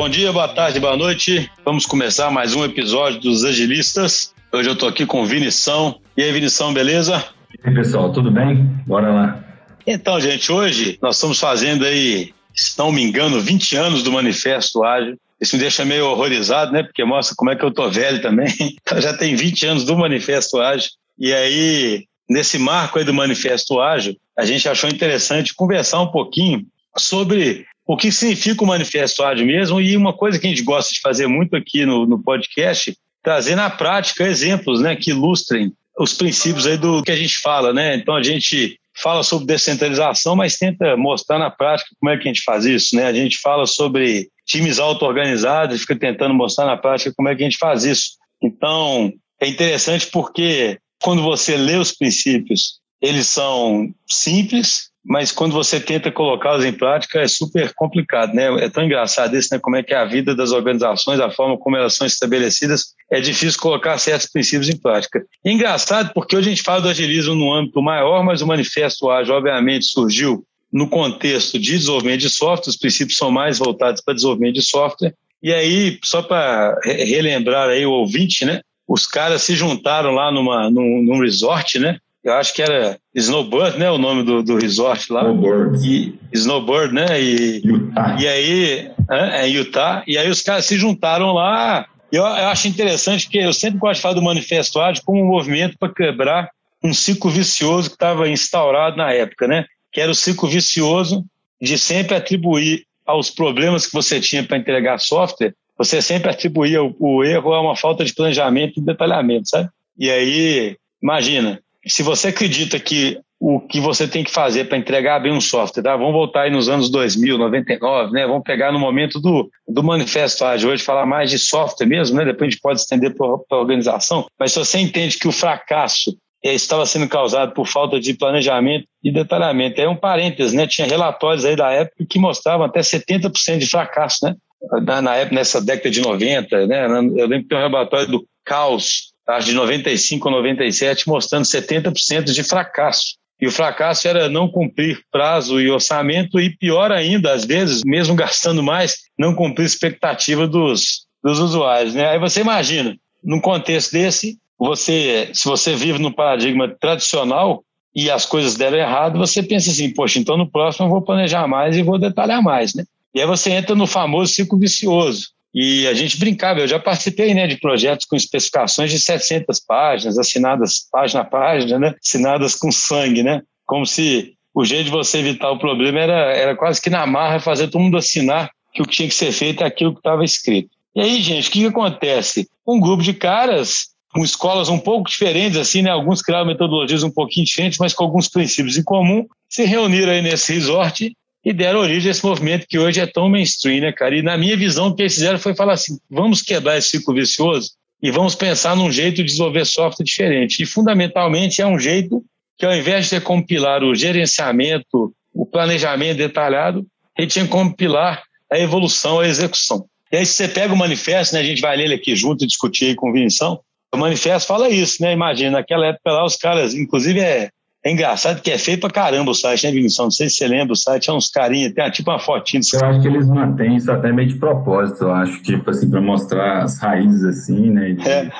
Bom dia, boa tarde, boa noite. Vamos começar mais um episódio dos Agilistas. Hoje eu estou aqui com o Vinição. E aí, Vinição, beleza? E aí, pessoal, tudo bem? Bora lá. Então, gente, hoje nós estamos fazendo aí, se não me engano, 20 anos do Manifesto Ágil. Isso me deixa meio horrorizado, né? Porque mostra como é que eu tô velho também. Então já tem 20 anos do Manifesto Ágil. E aí, nesse marco aí do Manifesto Ágil, a gente achou interessante conversar um pouquinho sobre o que significa o Manifesto Ágil mesmo e uma coisa que a gente gosta de fazer muito aqui no, no podcast, trazer na prática exemplos né, que ilustrem os princípios aí do que a gente fala, né? Então a gente fala sobre descentralização, mas tenta mostrar na prática como é que a gente faz isso, né? A gente fala sobre times auto-organizados e fica tentando mostrar na prática como é que a gente faz isso. Então, é interessante porque quando você lê os princípios, eles são simples, mas quando você tenta colocá-los em prática é super complicado, né? É tão engraçado isso, né? Como é que é a vida das organizações, a forma como elas são estabelecidas, é difícil colocar certos princípios em prática. E engraçado porque hoje a gente fala do agilismo no âmbito maior, mas o Manifesto Ágil, obviamente, surgiu no contexto de desenvolvimento de software, os princípios são mais voltados para desenvolvimento de software. E aí, só para relembrar aí o ouvinte, né? Os caras se juntaram lá numa, num, num resort, né? Eu acho que era Snowbird, né? O nome do, do resort lá. Snowbird. E, Snowbird, né? E, Utah. e aí, é, é Utah. E aí os caras se juntaram lá. Eu, eu acho interessante porque eu sempre gosto de falar do Manifesto Ágil como um movimento para quebrar um ciclo vicioso que estava instaurado na época, né? Que era o ciclo vicioso de sempre atribuir aos problemas que você tinha para entregar software, você sempre atribuía o, o erro a uma falta de planejamento e detalhamento, sabe? E aí, imagina, se você acredita que o que você tem que fazer para entregar bem um software, tá? Vamos voltar aí nos anos 2000, 99, né? Vamos pegar no momento do, do manifesto ágil hoje, falar mais de software mesmo, né? Depois a gente pode estender para a organização. Mas se você entende que o fracasso eh, estava sendo causado por falta de planejamento e detalhamento, é um parênteses, né? Tinha relatórios aí da época que mostravam até 70% de fracasso, né? Na, época, nessa década de 90, né? Eu lembro que tem um relatório do Caos, acho de 95 ou 97, mostrando 70% de fracasso. E o fracasso era não cumprir prazo e orçamento, e pior ainda, às vezes, mesmo gastando mais, não cumprir expectativa dos, dos usuários. Né? Aí você imagina, num contexto desse, você, se você vive no paradigma tradicional e as coisas deram errado, você pensa assim, poxa, então no próximo eu vou planejar mais e vou detalhar mais. Né? E aí você entra no famoso ciclo vicioso. E a gente brincava, eu já participei né, de projetos com especificações de 700 páginas, assinadas página a página, né, assinadas com sangue, né, como se o jeito de você evitar o problema era, era quase que na marra fazer todo mundo assinar que o que tinha que ser feito é aquilo que estava escrito. E aí, gente, o que, que acontece? Um grupo de caras com escolas um pouco diferentes, assim, né? Alguns criaram metodologias um pouquinho diferentes, mas com alguns princípios em comum, se reuniram aí nesse resort e deram origem a esse movimento que hoje é tão mainstream, né, cara? E na minha visão, o que eles fizeram foi falar assim: vamos quebrar esse ciclo vicioso e vamos pensar num jeito de desenvolver software diferente. E fundamentalmente é um jeito que, ao invés de compilar o gerenciamento, o planejamento detalhado, ele tinha que compilar a evolução, a execução. E aí, se você pega o manifesto, né, a gente vai ler ele aqui junto e discutir com convicção, o manifesto fala isso, né? Imagina, naquela época lá, os caras, inclusive, é, é engraçado que é feio pra caramba o site, né, Vinição? Não sei se você lembra, o site é uns carinhas, tem tipo uma fotinha. Eu acho que eles mantêm isso até meio de propósito, eu acho, tipo assim, pra mostrar as raízes assim, né? De, é.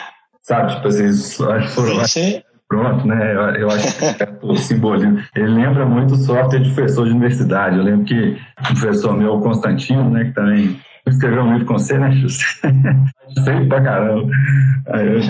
Sabe, tipo assim, acho que foram. Sim, Pronto, né? Eu, acho que é o simbolismo. Ele lembra muito o software de professor de universidade. Eu lembro que o professor meu, o Constantino, né, que também escreveu um livro com você, né, Justo? Feio pra caramba. Aí eu,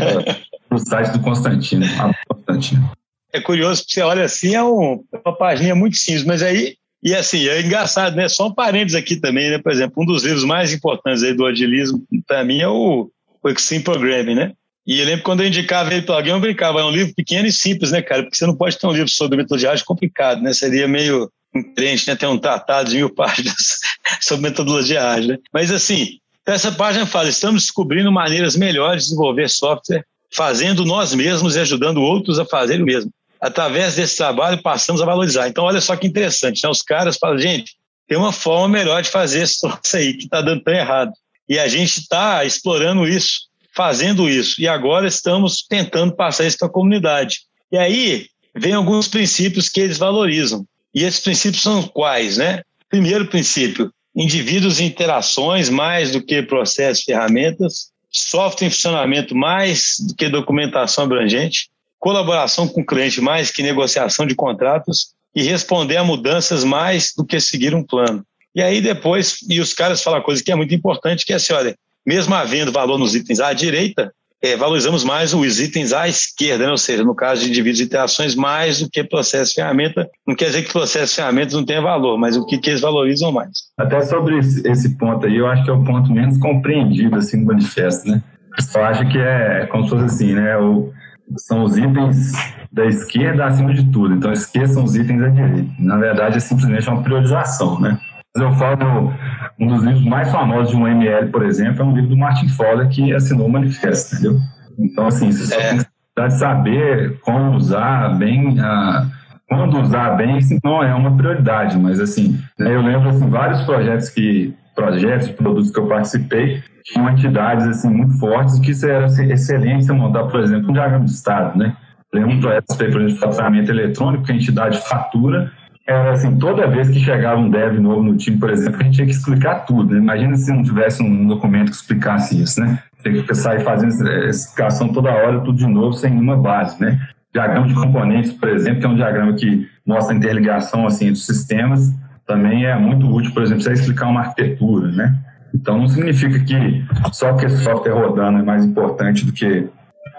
o site do Constantino, Constantino é curioso, porque você olha assim, é, um, é uma página muito simples, mas aí, e assim, é engraçado, né? Só um parênteses aqui também, né? Por exemplo, um dos livros mais importantes aí do agilismo, para mim, é o, o Extreme Programming, né? E eu lembro quando eu indicava ele para alguém, eu brincava, é um livro pequeno e simples, né, cara? Porque você não pode ter um livro sobre metodologia complicado, né? Seria meio incoerente, né? Ter um tratado de mil páginas sobre metodologia ágil, né? Mas assim, essa página fala, estamos descobrindo maneiras melhores de desenvolver software, fazendo nós mesmos e ajudando outros a fazer o mesmo através desse trabalho, passamos a valorizar. Então, olha só que interessante, né? Os caras falam, gente, tem uma forma melhor de fazer isso aí, que está dando tão errado. E a gente está explorando isso, fazendo isso. E agora estamos tentando passar isso para a comunidade. E aí, vem alguns princípios que eles valorizam. E esses princípios são quais, né? Primeiro princípio, indivíduos e interações mais do que processos ferramentas, software em funcionamento mais do que documentação abrangente, colaboração com o cliente mais que negociação de contratos e responder a mudanças mais do que seguir um plano. E aí depois, e os caras falam uma coisa que é muito importante, que é assim, olha, mesmo havendo valor nos itens à direita, é, valorizamos mais os itens à esquerda, né? ou seja, no caso de indivíduos e interações, mais do que processo ferramenta. Não quer dizer que processo ferramentas não tenha valor, mas o que, que eles valorizam mais. Até sobre esse ponto aí, eu acho que é o ponto menos compreendido assim, no manifesto. Né? O pessoal acha que é como se fosse assim, né? O, são os itens da esquerda acima de tudo. Então, esqueçam os itens da direita. Na verdade, é simplesmente uma priorização, né? Eu falo, um dos livros mais famosos de um ML, por exemplo, é um livro do Martin Fowler que assinou o manifesto, entendeu? Então, assim, você só é. tem que saber como usar bem, a, quando usar bem, isso não é uma prioridade, mas, assim, né, eu lembro, assim, vários projetos que, projetos, produtos que eu participei, tinham entidades, assim, muito fortes, que era assim, excelente você montar, por exemplo, um diagrama de estado, né? Lembro um projeto, por exemplo, de faturamento eletrônico, que a entidade fatura era assim, toda vez que chegava um dev novo no time, por exemplo, a gente tinha que explicar tudo. Né? Imagina se não tivesse um documento que explicasse isso, né? Tem que sair fazendo explicação toda hora, tudo de novo, sem nenhuma base, né? Diagrama de componentes, por exemplo, que é um diagrama que mostra a interligação assim, dos sistemas, também é muito útil, por exemplo, você explicar uma arquitetura, né? Então, não significa que só que esse software rodando é mais importante do que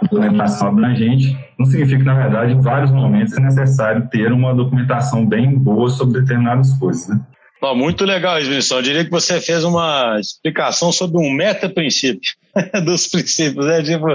documentação abrangente, não significa que, na verdade, em vários momentos é necessário ter uma documentação bem boa sobre determinadas coisas. Né? Muito legal, Ismilson. Eu diria que você fez uma explicação sobre um meta-princípio dos princípios. Né? Tipo,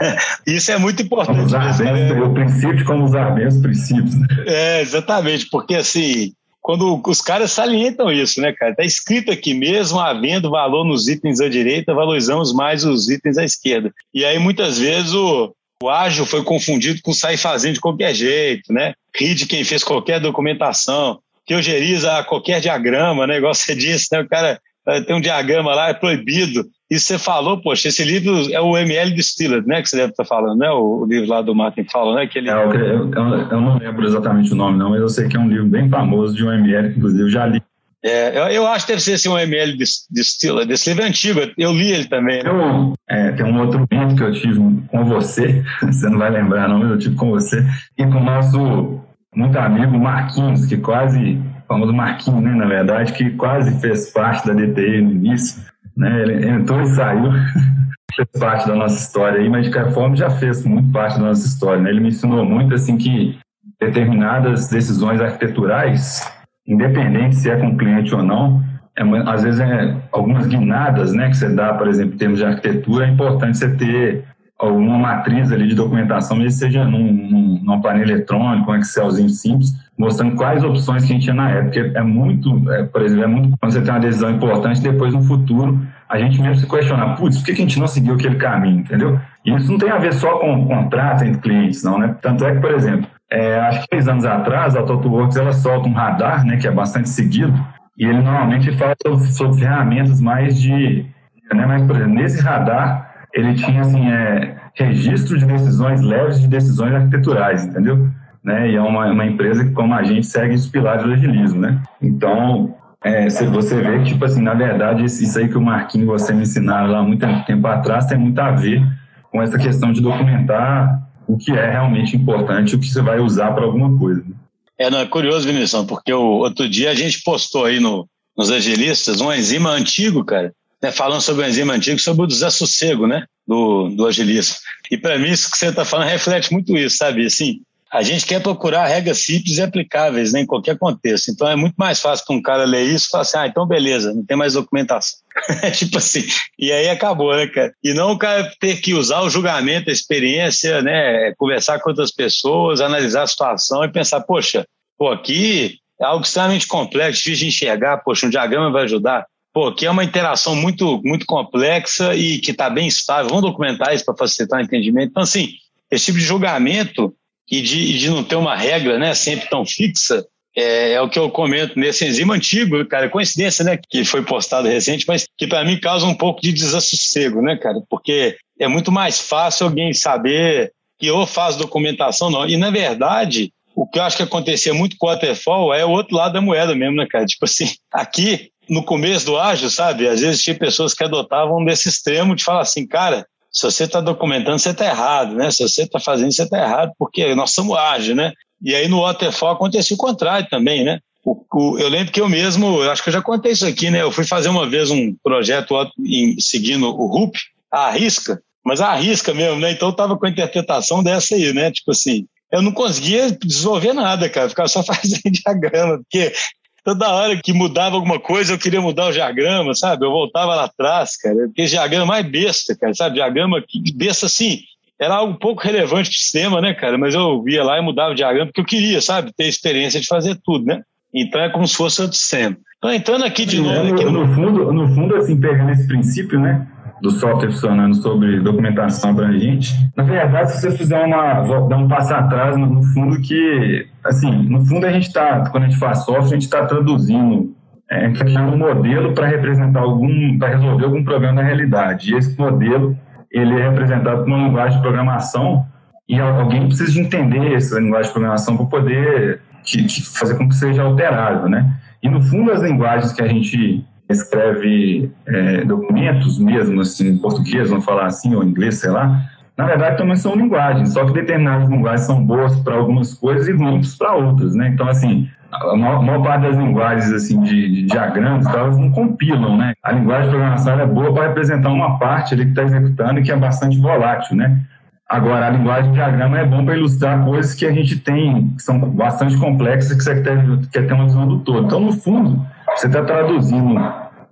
isso é muito importante. Como usar bem, o princípio como usar bem os princípios. Né? É, exatamente, porque assim, quando os caras salientam isso, né, cara? Está escrito aqui, mesmo havendo valor nos itens à direita, valorizamos mais os itens à esquerda. E aí, muitas vezes, o, o ágil foi confundido com sair fazendo de qualquer jeito, né? Rir de quem fez qualquer documentação, teogeriza qualquer diagrama, né? Igual você disse, né? O cara eh, tem um diagrama lá, é proibido. E você falou, poxa, esse livro é o ML Distilled, né? Que você deve estar falando, né? O, o livro lá do Martin Fowler, né? Que ele... É, eu, eu, eu, não lembro exatamente o nome, não, mas eu sei que é um livro bem famoso de um ML, que inclusive eu já li. É, eu, eu, acho que deve ser assim, um ML Distilled. Esse livro é antigo, eu li ele também. Né? Eu, é, tem um outro momento que eu tive com você, você não vai lembrar, não, mas eu tive com você, e com o nosso muito amigo Marquinhos, que quase, o famoso Marquinhos, né, na verdade, que quase fez parte da DTI no início né? Ele entrou e saiu, fez parte da nossa história aí, mas de qualquer forma já fez muito parte da nossa história. Né? Ele me ensinou muito assim que determinadas decisões arquiteturais, independente se é com o cliente ou não, é, às vezes é algumas guinadas, né, que você dá, por exemplo, em termos de arquitetura, é importante você ter alguma matriz ali de documentação, mesmo seja num, num, numa planilha eletrônica, um Excelzinho simples, mostrando quais opções que a gente tinha na época. É muito, é, por exemplo, é muito quando você tem uma decisão importante, depois no futuro a gente mesmo se questionar, putz, por que a gente não seguiu aquele caminho, entendeu? E isso não tem a ver só com o contrato entre clientes, não, né? Tanto é que, por exemplo, é, acho que três anos atrás, a TotoWorks, ela solta um radar, né, que é bastante seguido, e ele normalmente fala sobre, sobre ferramentas mais de... Né, mas, por exemplo, nesse radar, ele tinha, assim, é, registro de decisões leves de decisões arquiteturais, entendeu? né? E é uma, uma empresa que, como a gente, segue os pilares do agilismo, né? Então, é, você vê que, tipo assim, na verdade, isso aí que o Marquinhos você me ensinaram lá muito tempo atrás tem muito a ver com essa questão de documentar o que é realmente importante, o que você vai usar para alguma coisa. É, não, é curioso, Vinícius, porque o outro dia a gente postou aí no, nos agilistas um enzima antigo, cara, né, falando sobre o enzima antigo, sobre o desassossego, né, do, do agilismo. E para mim, isso que você está falando reflete muito isso, sabe? Assim, a gente quer procurar regras simples e aplicáveis né, em qualquer contexto. Então é muito mais fácil para um cara ler isso e falar assim: ah, então beleza, não tem mais documentação. Tipo assim, e aí acabou, né, cara? E não o cara ter que usar o julgamento, a experiência, né, conversar com outras pessoas, analisar a situação e pensar: poxa, pô, aqui é algo extremamente complexo, difícil de enxergar, poxa, um diagrama vai ajudar. Pô, aqui é uma interação muito, muito complexa e que está bem estável. Vamos documentar isso para facilitar o entendimento. Então, assim, esse tipo de julgamento e de, de não ter uma regra né, sempre tão fixa, é, é, o que eu comento nesse enzima antigo, cara, coincidência, né, que foi postado recente, mas que para mim causa um pouco de desassossego, né, cara, porque é muito mais fácil alguém saber que ou faz documentação não, e na verdade, o que eu acho que acontecia muito com o Waterfall é o outro lado da moeda mesmo, né, cara, tipo assim, aqui no começo do ágil, sabe? Às vezes tinha pessoas que adotavam desse extremo de falar assim, cara, se você está documentando, você está errado, né? Se você está fazendo, você está errado, porque nós somos ágil, né? E aí no waterfall acontecia o contrário também, né? O, o, eu lembro que eu mesmo, eu acho que eu já contei isso aqui, né? Eu fui fazer uma vez um projeto em, seguindo o RUP, a risca, mas a risca mesmo, né? Então eu tava com a interpretação dessa aí, né? Tipo assim, eu não conseguia desenvolver nada, cara, ficava só fazendo diagrama, porque toda hora que mudava alguma coisa eu queria mudar o diagrama, sabe? Eu voltava lá atrás, cara, porque diagrama mais besta, cara, sabe? Diagrama besta assim, era algo pouco relevante para o sistema, né, cara? Mas eu via lá e mudava o diagrama porque eu queria, sabe? Ter experiência de fazer tudo, né? Então é como se fosse outro sistema. Então, entrando aqui de novo. No, aqui no... no, fundo, no fundo, assim, pegando esse princípio, né? Do software funcionando sobre documentação para a gente. Na verdade, se você fizer uma. dar um passo atrás, no, fundo, que. Assim, no fundo, a gente está. Quando a gente faz software, a gente está traduzindo é, criando um modelo para representar algum, para resolver algum problema na realidade. E esse modelo ele é representado por uma linguagem de programação e alguém precisa de entender essa linguagem de programação para poder fazer com que seja alterado, né? E no fundo as linguagens que a gente escreve é, documentos mesmo assim em português, vamos falar assim ou em inglês, sei lá, na verdade também são linguagens, só que determinadas linguagens são boas para algumas coisas e ruins para outras, né? Então assim, a maior, a maior, parte das linguagens assim de, de diagramas elas não compilam, né? A linguagem de programação é boa para representar uma parte ali que está executando e que é bastante volátil, né? Agora, a linguagem de diagrama é bom para ilustrar coisas que a gente tem, que são bastante complexas, que você quer, ter uma visão do todo. Então, no fundo, você está traduzindo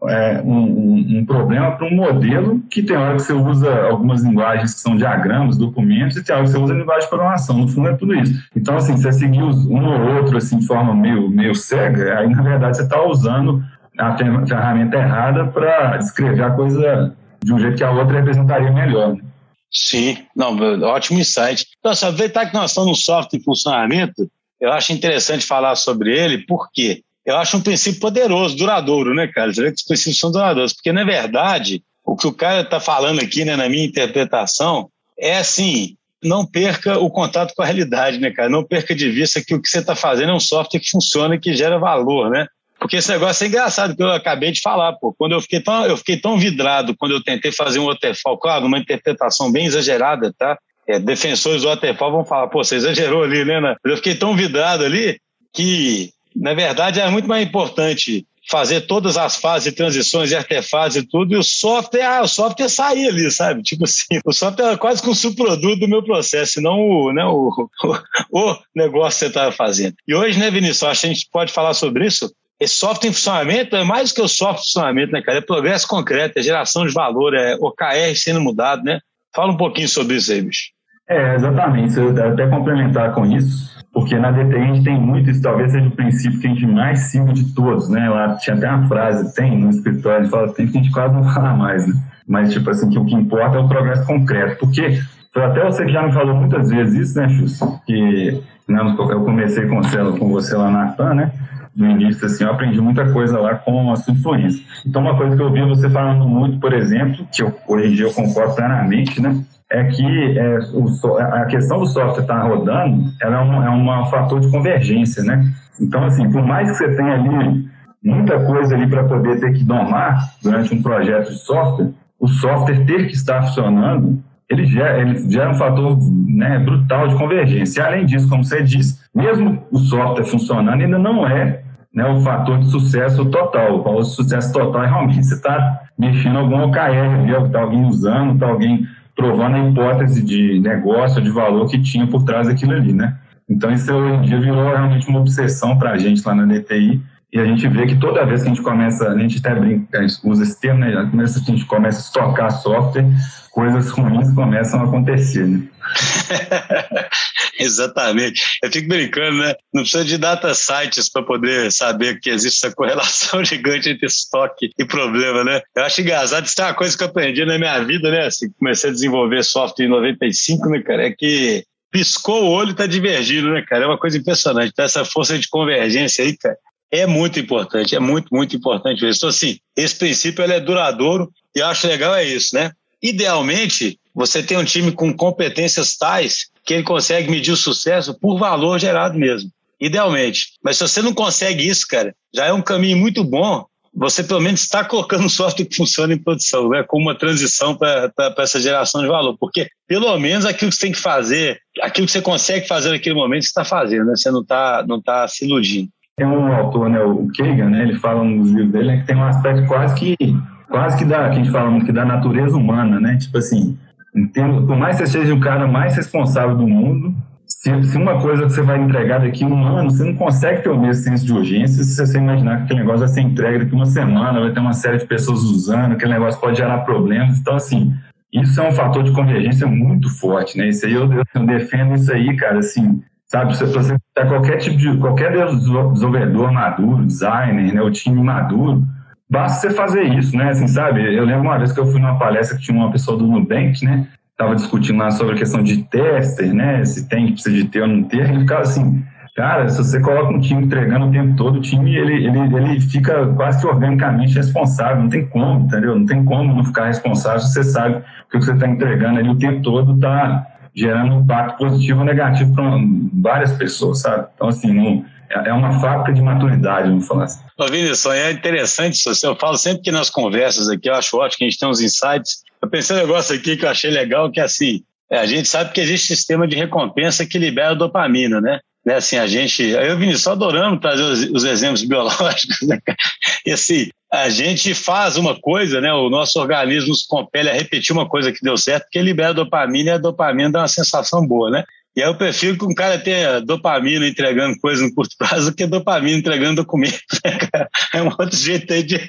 é, um, um, problema para um modelo que tem hora que você usa algumas linguagens que são diagramas, documentos, e tem hora que você usa linguagem de programação. No fundo é tudo isso. Então, assim, você seguir um ou outro assim, de forma meio, meio cega, aí na verdade você está usando a ferramenta errada para descrever a coisa de um jeito que a outra representaria melhor. Né? Sim, não, ótimo insight. Então, aproveitar que nós estamos no software em funcionamento, eu acho interessante falar sobre ele, por quê? Eu acho um princípio poderoso, duradouro, né, cara? Os princípios são duradouros, porque, na verdade, o que o cara está falando aqui, né, na minha interpretação, é assim, não perca o contato com a realidade, né, cara? Não perca de vista que o que você está fazendo é um software que funciona e que gera valor, né? Porque esse negócio é engraçado, que eu acabei de falar, pô. Quando eu fiquei tão, eu fiquei tão vidrado quando eu tentei fazer um waterfall, claro, uma interpretação bem exagerada, tá? É, defensores do waterfall vão falar, pô, você exagerou ali, né? né? Eu fiquei tão vidrado ali que na verdade, é muito mais importante fazer todas as fases, transições e artefases e tudo, e o software, ah, o software sair ali, sabe? Tipo assim, o software é quase que um subproduto do meu processo, não o, né, o, o, o negócio que você estava fazendo. E hoje, né, Vinícius, acho que a gente pode falar sobre isso. Esse software em funcionamento é mais do que o software em funcionamento, né, cara? É progresso concreto, é geração de valor, é OKR sendo mudado, né? Fala um pouquinho sobre isso aí, bicho. É, exatamente. Eu até complementar com isso, porque na DTI a gente tem muito, isso talvez seja o princípio que a gente mais siga de todos, né? Lá tinha até uma frase, tem no escritório, a gente fala, tem que a gente quase não fala mais, né? Mas, tipo assim, que o que importa é o progresso concreto, porque até você que já me falou muitas vezes isso, né, Chus? Que né, eu comecei com você, com você lá na FAN, né? No início, assim, eu aprendi muita coisa lá com a sua influência. Então, uma coisa que eu vi você falando muito, por exemplo, que eu, hoje em dia eu concordo plenamente, né? É que é, o, a questão do software estar tá rodando ela é, um, é fator de convergência, né? Então, assim, por mais que você tenha ali muita coisa ali para poder ter que domar durante um projeto de software, o software ter que estar funcionando, ele gera, ele gera um fator né, brutal de convergência. E, além disso, como você disse, mesmo o software funcionando, ainda não é né, o fator de sucesso total. O sucesso total é realmente você está mexendo algum OKR, está alguém usando, está alguém provando a hipótese de negócio, de valor que tinha por trás daquilo ali, né? Então isso hoje em dia virou realmente uma obsessão para a gente lá na DTI e a gente vê que toda vez que a gente começa, a gente até brinca, a gente usa esse termo, né? A gente começa a estocar software, coisas ruins começam a acontecer, né? Exatamente. Eu fico brincando, né? Não precisa de data sites para poder saber que existe essa correlação gigante entre estoque e problema, né? Eu acho engraçado, isso é uma coisa que eu aprendi na minha vida, né? Assim, comecei a desenvolver software em 95, né, cara? É que piscou o olho e tá divergindo, né, cara? É uma coisa impressionante. Então, essa força de convergência aí, cara, é muito importante, é muito, muito importante isso. Então, assim, esse princípio ele é duradouro e eu acho legal é isso, né? Idealmente, você tem um time com competências tais que ele consegue medir o sucesso por valor gerado mesmo, idealmente. Mas se você não consegue isso, cara, já é um caminho muito bom você pelo menos está colocando um software que funciona em produção, né? Com uma transição para essa geração de valor. Porque pelo menos aquilo que você tem que fazer, aquilo que você consegue fazer naquele momento, você está fazendo, né? Você não está não tá se iludindo. Tem um autor, né, o Kagan, né? Ele fala nos livros dele né, que tem um aspecto quase que quase que da que a gente fala muito que da natureza humana, né? Tipo assim, por mais que você seja o cara mais responsável do mundo, se, se, uma coisa que você vai entregar daqui um ano, você não consegue ter o mesmo senso de urgência se você imaginar que aquele negócio vai ser entregue daqui uma semana, vai ter uma série de pessoas usando, aquele negócio pode gerar problemas. Então, assim, isso é um fator de convergência muito forte, né? Isso aí eu, eu defendo isso aí, cara, assim, sabe? Se você qualquer tipo de, qualquer desenvolvedor maduro, designer, né, o time maduro, basta você fazer isso, né? Assim, sabe? Eu lembro uma vez que eu fui numa palestra que tinha uma pessoa do Nubank, né? estava discutindo lá sobre a questão de tester, né? Se tem, precisa de ter ou não ter, ele ficava assim, cara, se você coloca um time entregando o tempo todo, o time ele, ele, ele fica quase que organicamente responsável, não tem como, entendeu? Não tem como não ficar responsável se você sabe que o que você está entregando ali o tempo todo está gerando um impacto positivo ou negativo para várias pessoas, sabe? Então, assim, não, é, é uma fábrica de maturidade, vamos falar assim. Ô, Vinícius, é interessante isso. Eu falo sempre que nas conversas aqui, eu acho ótimo que a gente tem uns insights eu pensei um negócio aqui que eu achei legal, que é assim, é, a gente sabe que existe sistema de recompensa que libera dopamina, né? né assim, a gente, eu vim só adorando trazer os, os, exemplos biológicos, né? E assim, a gente faz uma coisa, né? O nosso organismo nos compele a repetir uma coisa que deu certo, porque libera dopamina e a dopamina dá uma sensação boa, né? E aí eu prefiro que um cara tenha dopamina entregando coisa no curto prazo do que dopamina entregando documento. Né, é um outro jeito aí de.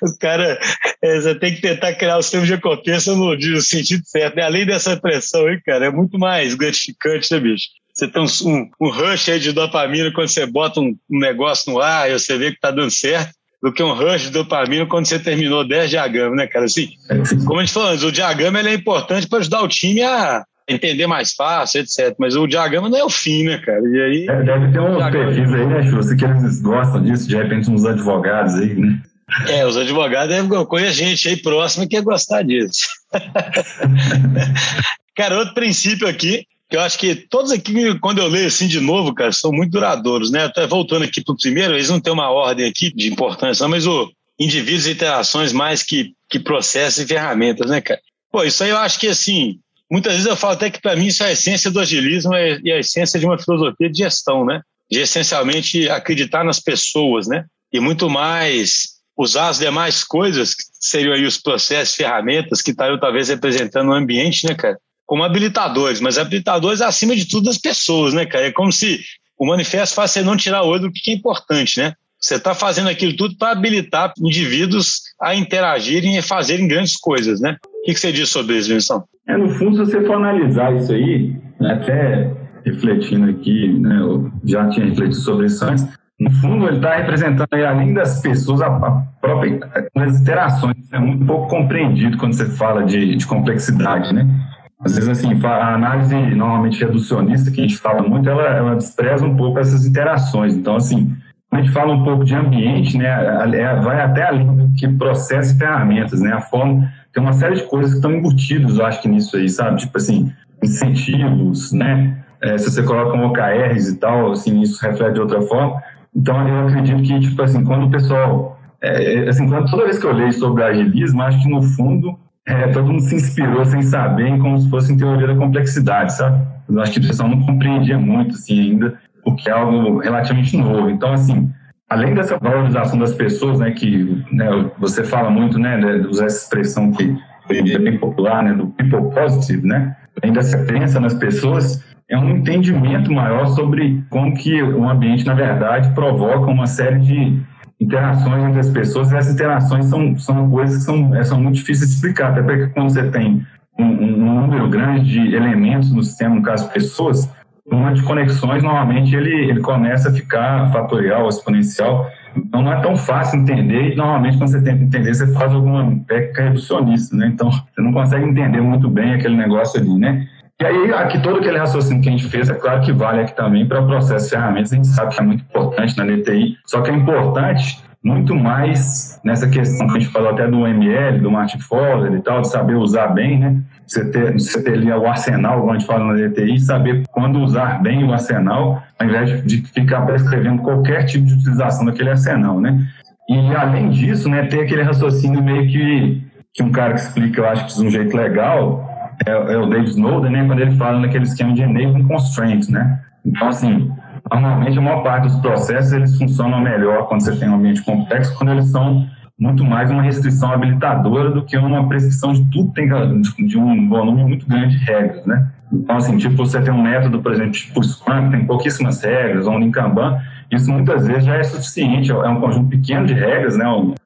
O cara. É, você tem que tentar criar o sistema de recompensa no, no sentido certo. Né? Além dessa pressão aí, cara, é muito mais gratificante, né, bicho? Você tem um, um rush aí de dopamina quando você bota um, um negócio no ar e você vê que tá dando certo do que um rush de dopamina quando você terminou 10 diagramas, né, cara? Assim, como a gente falou antes, o diagrama é importante para ajudar o time a, entender mais fácil, etc. Mas o diagrama não é o fim, né, cara? E aí, é, deve ter uns perfis aí, né, Chu? que eles gostam disso, de repente uns advogados aí, né? É, os advogados devem conhecer gente aí próxima que ia gostar disso. cara, outro princípio aqui, que eu acho que todos aqui, quando eu leio assim de novo, cara, são muito duradouros, né? Até voltando aqui para o primeiro, eles não têm uma ordem aqui de importância, não, mas o indivíduos e interações mais que, que processos e ferramentas, né, cara? Pô, isso aí eu acho que, assim, Muitas vezes eu falo até que para mim isso é a essência do agilismo e a essência de uma filosofia de gestão, né? De essencialmente acreditar nas pessoas, né? E muito mais usar as demais coisas, que seriam aí os processos, ferramentas que estariam talvez representando o ambiente, né, cara? Como habilitadores, mas habilitadores acima de tudo das pessoas, né, cara? É como se o manifesto faz você não tirar o olho do que é importante, né? Você está fazendo aquilo tudo para habilitar indivíduos a interagirem e fazerem grandes coisas, né? O que, você diz sobre isso, Vinícius? É, no fundo, se você for analisar isso aí, né, até refletindo aqui, né, eu já tinha refletido sobre isso antes, no fundo ele está representando, além das pessoas, a própria, as interações. É muito pouco compreendido quando você fala de, de complexidade, né? Às vezes, assim, a análise normalmente reducionista, que a gente fala muito, ela, ela despreza um pouco essas interações. Então, assim, a gente fala um pouco de ambiente, né, é, vai até além do que processo e ferramentas, né, a forma, tem uma série de coisas que estão embutidas, eu acho que nisso aí, sabe, tipo assim, incentivos, né, é, se você coloca um OKRs e tal, assim, isso reflete de outra forma, então eu acredito que, tipo assim, quando o pessoal, é, é assim, quando, toda vez que eu leio sobre agilismo, acho que no fundo, é, todo mundo se inspirou sem saber, como se fosse em teoria da complexidade, sabe? Eu acho que o pessoal não compreendia muito, assim, ainda, o que é algo relativamente novo. Então, assim, além dessa valorização das pessoas, né, que né, você fala muito, né, de usar essa expressão que é bem popular, né, do people positive, né, além dessa crença nas pessoas, é um entendimento maior sobre como que o ambiente, na verdade, provoca uma série de interações entre as pessoas, e essas interações são, são coisas que são, é, são muito difíceis de explicar, até porque quando você tem um, um número grande de elementos no sistema, no caso pessoas, número de conexões, normalmente ele, ele começa a ficar fatorial, exponencial. Então não é tão fácil entender e normalmente quando você tenta entender, você faz alguma técnica reducionista, né? Então você não consegue entender muito bem aquele negócio ali, né? E aí, aqui todo aquele raciocínio que a gente fez, é claro que vale aqui também para processo de ferramentas, a gente sabe que é muito importante na DTI, só que é importante muito mais nessa questão que a gente falou até do ML, do Martin Fowler e tal, de saber usar bem, né? você ter, você ter ali o arsenal, como a gente fala na DTI, saber quando usar bem o arsenal, ao invés de ficar prescrevendo qualquer tipo de utilização daquele arsenal, né? E além disso, né, tem aquele raciocínio meio que, que um cara que explica, eu acho que de um jeito legal, é, é o David Snowden, né, quando ele fala naquele esquema de enabling constraints, né? Então, assim, normalmente a maior parte dos processos eles funcionam melhor quando você tem um ambiente complexo, quando eles são muito mais uma restrição habilitadora do que uma prescrição de tudo tem de um volume muito grande de regras, né? Então, assim, tipo, você tem um método, por exemplo, tipo Scrum, que tem pouquíssimas regras, ou um Kanban, isso muitas vezes já é suficiente, é um conjunto pequeno de regras, né?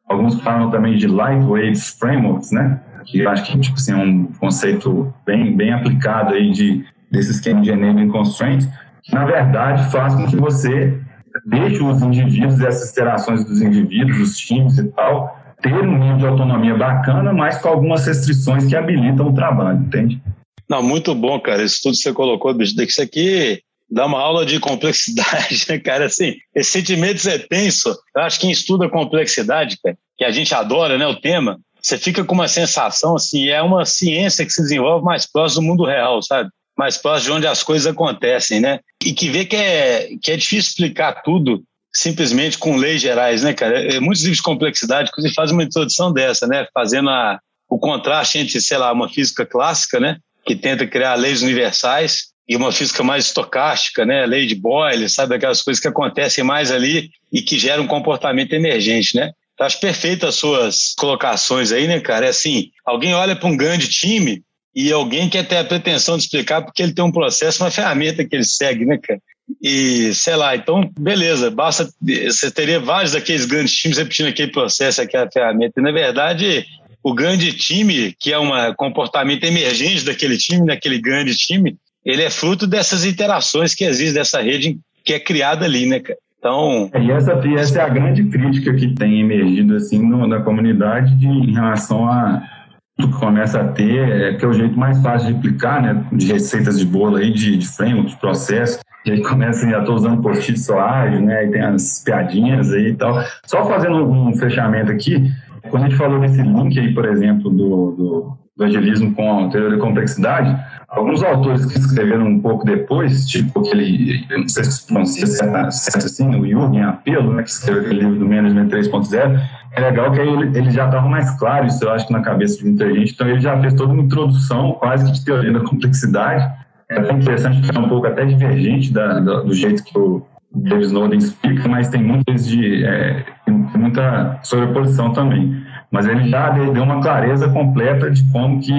Alguns falam também de lightweight frameworks, né? Que eu acho que, tipo assim, é um conceito bem, bem aplicado aí de, desse esquema de enabling constraints, que, na verdade, faz com que você deixe os indivíduos essas interações dos indivíduos, dos times e tal, ter um nível de autonomia bacana, mas com algumas restrições que habilitam o trabalho, entende? Não, muito bom, cara. Isso tudo que você colocou, bicho, isso aqui dá uma aula de complexidade, né, cara? Assim, esse sentimento é tenso. Eu acho que quem estuda complexidade, cara, que a gente adora, né, o tema, você fica com uma sensação, assim, é uma ciência que se desenvolve mais próximo do mundo real, sabe? Mais próximo de onde as coisas acontecem, né? E que vê que é, que é difícil explicar tudo simplesmente com leis gerais, né, cara? É, muitos livros de complexidade, inclusive, fazem uma introdução dessa, né? Fazendo a, o contraste entre, sei lá, uma física clássica, né? que tenta criar leis universais e uma física mais estocástica, né? Lei de Boyle, sabe aquelas coisas que acontecem mais ali e que geram um comportamento emergente, né? Então, acho perfeito as suas colocações aí, né, cara? É assim, alguém olha para um grande time e alguém quer ter a pretensão de explicar porque ele tem um processo, uma ferramenta que ele segue, né, cara? E, sei lá, então, beleza, basta, você teria vários daqueles grandes times repetindo aquele processo, aquela ferramenta. E, na verdade, o grande time, que é um comportamento emergente daquele time, daquele grande time, ele é fruto dessas interações que existem dessa rede que é criada ali, né, cara? Então. É, e essa, essa é a grande crítica que tem emergido assim no, na comunidade de, em relação a que começa a ter, é, que é o jeito mais fácil de aplicar, né, de receitas de bolo aí, de, de framework, de processo. E aí começa, já estou usando post-it né, e tem as piadinhas aí e tal. Só fazendo um fechamento aqui, quando a gente falou desse link aí, por exemplo, do, do, do agilismo com a teoria da complexidade, alguns autores que escreveram um pouco depois, tipo aquele, não sei se pronuncia certo, assim, o Jürgen Apelo, né, que escreveu aquele livro do Management 3.0, é legal que ele, ele já estava mais claro, isso eu acho que na cabeça de muita gente, então ele já fez toda uma introdução quase que de teoria da complexidade, é até interessante, é um pouco até divergente da, da, do jeito que o David Snowden explica, mas tem muitas de é, muita sobreposição também. Mas ele já deu uma clareza completa de como que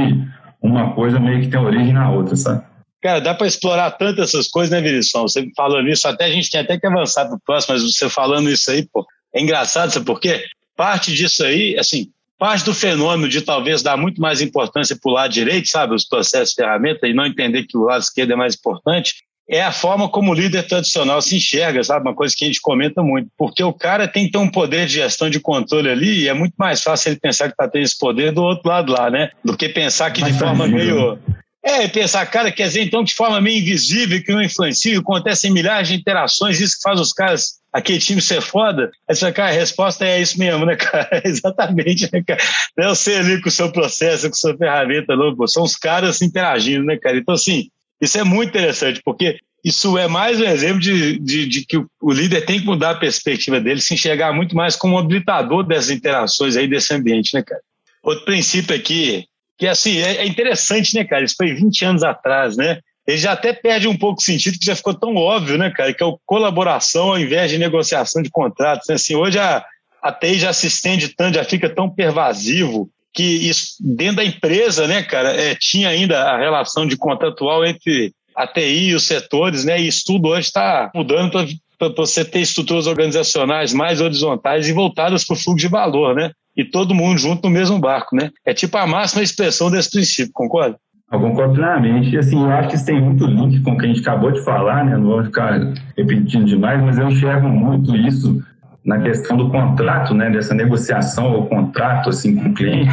uma coisa meio que tem origem na outra, sabe? Cara, dá para explorar tanto essas coisas, né, Virição? Você falando isso, até a gente tem até que avançar para o próximo, mas você falando isso aí, pô, é engraçado, sabe por quê? Parte disso aí, assim, parte do fenômeno de talvez dar muito mais importância para o lado direito, sabe, os processos, ferramentas, e não entender que o lado esquerdo é mais importante, é a forma como o líder tradicional se enxerga, sabe? Uma coisa que a gente comenta muito. Porque o cara tem que ter um poder de gestão de controle ali e é muito mais fácil ele pensar que está tendo esse poder do outro lado lá, né? Do que pensar que de forma meio. É, pensar, cara, quer dizer, então, de forma meio invisível, que não influencia, acontecem milhares de interações, isso que faz os caras, aquele time ser foda. Aí você fala, cara, a resposta é isso mesmo, né, cara? Exatamente, né, cara? Não é você ali com o seu processo, com a sua ferramenta, não, pô. São os caras interagindo, né, cara? Então, assim, isso é muito interessante, porque isso é mais um exemplo de, de, de que o, líder tem que mudar a perspectiva dele, se enxergar muito mais como um habilitador dessas interações aí desse ambiente, né, cara? Outro princípio aqui, que assim, é, é interessante, né, cara? Isso foi 20 anos atrás, né? Ele já até perde um pouco o sentido, que já ficou tão óbvio, né, cara? Que é o colaboração ao invés de negociação de contratos. Né? Assim, hoje a, a TI já se estende tanto, já fica tão pervasivo que isso, dentro da empresa, né, cara, é, tinha ainda a relação de contratual entre a TI e os setores, né, e isso tudo hoje está mudando para você ter estruturas organizacionais mais horizontais e voltadas para o fluxo de valor, né, e todo mundo junto no mesmo barco, né. É tipo a máxima expressão desse princípio, concorda? Eu concordo plenamente. E assim, eu acho que isso tem muito link com o que a gente acabou de falar, né? Não vou ficar repetindo demais, mas eu enxergo muito isso na questão do contrato, né, dessa negociação ou contrato assim com o cliente,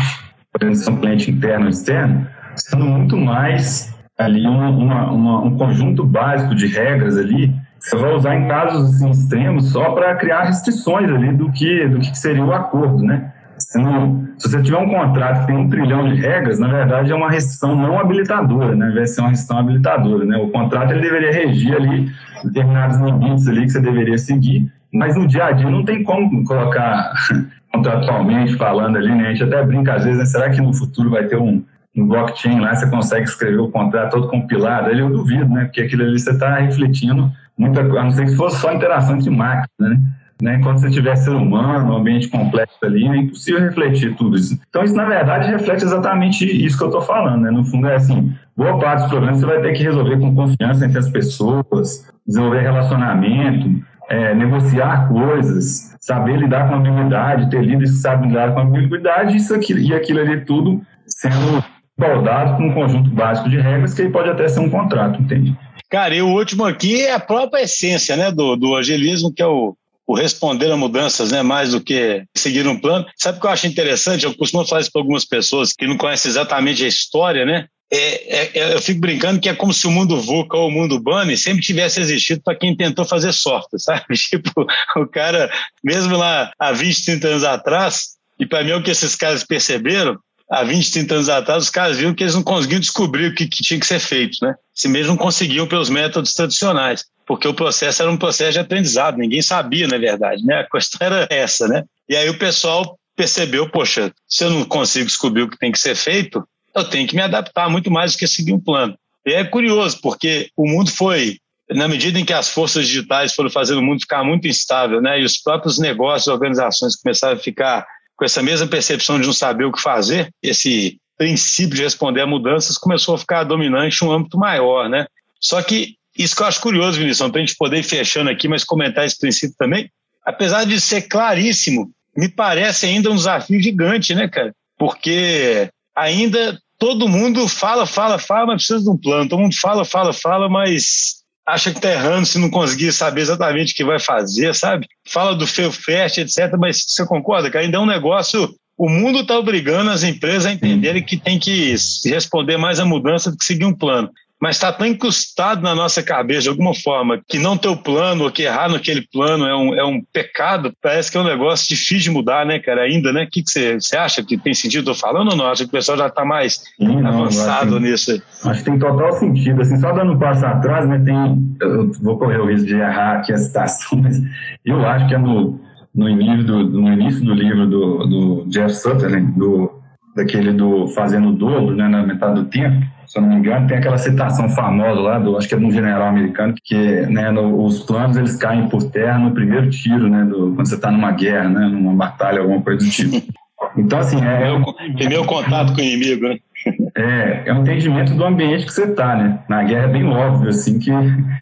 podendo ser um cliente interno ou externo, sendo muito mais ali uma, uma, uma, um conjunto básico de regras ali você vai usar em casos assim, extremos só para criar restrições ali do que do que seria o acordo, né? Se, não, se você tiver um contrato que tem um trilhão de regras, na verdade é uma restrição não habilitadora, né? Vai ser uma restrição habilitadora, né? O contrato ele deveria regir ali determinados limites ali que você deveria seguir Mas no dia a dia não tem como colocar contratualmente falando ali, né? A gente até brinca às vezes, né? Será que no futuro vai ter um, um blockchain lá, você consegue escrever o contrato todo compilado? Ali eu duvido, né? Porque aquilo ali você está refletindo muita coisa, a não ser que fosse só interação entre máquinas, né? Né? Quando você tiver ser humano, um ambiente complexo ali, é impossível refletir tudo isso. Então, isso, na verdade, reflete exatamente isso que eu estou falando. Né? No fundo, é assim, boa parte dos problemas você vai ter que resolver com confiança entre as pessoas, desenvolver relacionamento, é, negociar coisas, saber lidar com ambiguidade, ter líderes que sabem lidar com ambiguidade, isso aqui, e aquilo ali tudo sendo soldado com um conjunto básico de regras que aí pode até ser um contrato, entende? Cara, e o último aqui é a própria essência né, do, do agilismo, que é o, o responder a mudanças, né, mais do que seguir um plano. Sabe o que eu acho interessante? Eu costumo falar isso para algumas pessoas que não conhecem exatamente a história, né? É, é, é, eu fico brincando que é como se o mundo VUCA ou o mundo Bunny sempre tivesse existido para quem tentou fazer sorte, sabe? Tipo, o cara, mesmo lá há 20, 30 anos atrás, e para mim é o que esses caras perceberam, há 20, 30 anos atrás, os caras viram que eles não conseguiam descobrir o que, que tinha que ser feito, né? Se mesmo não conseguiam pelos métodos tradicionais, porque o processo era um processo de aprendizado, ninguém sabia, na verdade, né? A questão era essa, né? E aí o pessoal percebeu, poxa, se eu não consigo descobrir o que tem que ser feito, eu tenho que me adaptar muito mais do que seguir um plano. E é curioso, porque o mundo foi, na medida em que as forças digitais foram fazendo o mundo ficar muito instável, né, e os próprios negócios organizações começaram a ficar com essa mesma percepção de não saber o que fazer, esse princípio de responder a mudanças começou a ficar dominante em um âmbito maior, né? Só que isso que eu acho curioso, Vinícius, para a gente poder ir fechando aqui, mas comentar esse princípio também, apesar de ser claríssimo, me parece ainda um desafio gigante, né, cara? Porque ainda todo mundo fala, fala, fala, mas precisa de um plano. Todo mundo fala, fala, fala, mas acha que está errando se não conseguir saber exatamente o que vai fazer, sabe? Fala do feio fest, etc. Mas você concorda que ainda é um negócio. O mundo está obrigando as empresas a entenderem que tem que responder mais à mudança do que seguir um plano mas está tão incrustado na nossa cabeça de alguma forma que não ter o plano ou que errar naquele plano é um, é um pecado, parece que é um negócio difícil de mudar, né, cara, ainda, né? O que você que acha que tem sentido eu falando ou não? Acho que o pessoal já está mais Sim, não, avançado acho, nisso. Acho que tem total sentido, assim, só dando um passo atrás, né, tem, eu vou correr o risco de errar aqui a citação, mas eu acho que é no, no, início, do, no início do livro do, do Jeff Sutherland, do, daquele do Fazendo o Dobro, né, na metade do tempo, se eu não me engano, tem aquela citação famosa lá, do, acho que é de um general americano, que né, no, os planos eles caem por terra no primeiro tiro, né, do, quando você está numa guerra, né, numa batalha, alguma coisa do tipo. Então, assim, é... Primeiro, primeiro contato com o inimigo, né? É, é um entendimento do ambiente que você está, né? Na guerra é bem óbvio, assim, que,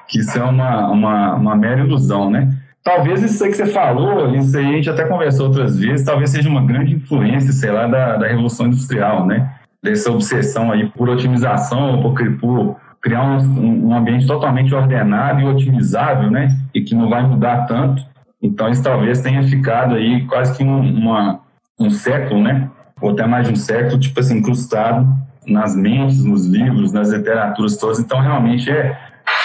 que isso é uma, uma, uma mera ilusão, né? Talvez isso aí que você falou, isso aí a gente até conversou outras vezes, talvez seja uma grande influência, sei lá, da, da Revolução Industrial, né? dessa obsessão aí por otimização, por, por criar um, um, ambiente totalmente ordenado e otimizável, né? E que não vai mudar tanto. Então, isso talvez tenha ficado aí quase que um, uma, um século, né? Ou até mais de um século, tipo assim, incrustado nas mentes, nos livros, nas literaturas todas. Então, realmente é,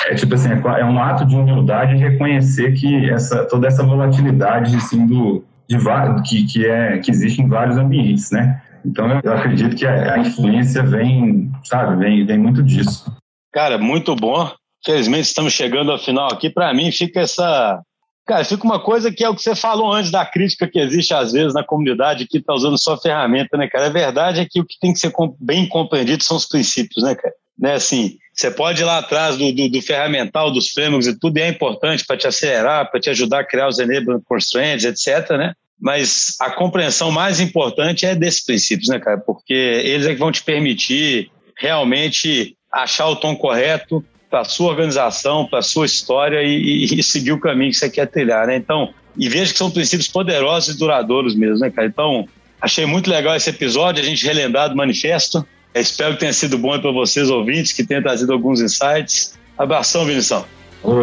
é tipo assim, é, é um ato de humildade reconhecer que essa, toda essa volatilidade, assim, do, de, que, que, é, que existe em vários ambientes, né? Então eu acredito que a, influência vem, sabe, vem, vem muito disso. Cara, muito bom. Felizmente estamos chegando ao final aqui. Para mim fica essa, cara, fica uma coisa que é o que você falou antes da crítica que existe às vezes na comunidade que está usando só ferramenta, né, cara? A verdade é que o que tem que ser bem compreendido são os princípios, né, cara? Né, assim, você pode ir lá atrás do, do, do ferramental, dos frameworks e tudo, e é importante para te acelerar, para te ajudar a criar os enabling constraints, etc, né? mas a compreensão mais importante é desses princípios, né, cara? Porque eles é que vão te permitir realmente achar o tom correto para a sua organização, para a sua história e, e, seguir o caminho que você quer trilhar, né? Então, e veja que são princípios poderosos e duradouros mesmo, né, cara? Então, achei muito legal esse episódio, a gente relembrar do manifesto. Eu espero que tenha sido bom para vocês, ouvintes, que tenha trazido alguns insights. Abração, Vinição. Ô,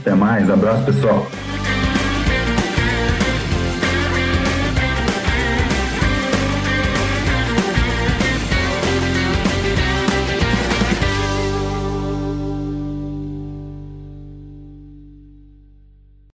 Até mais. Abraço, pessoal.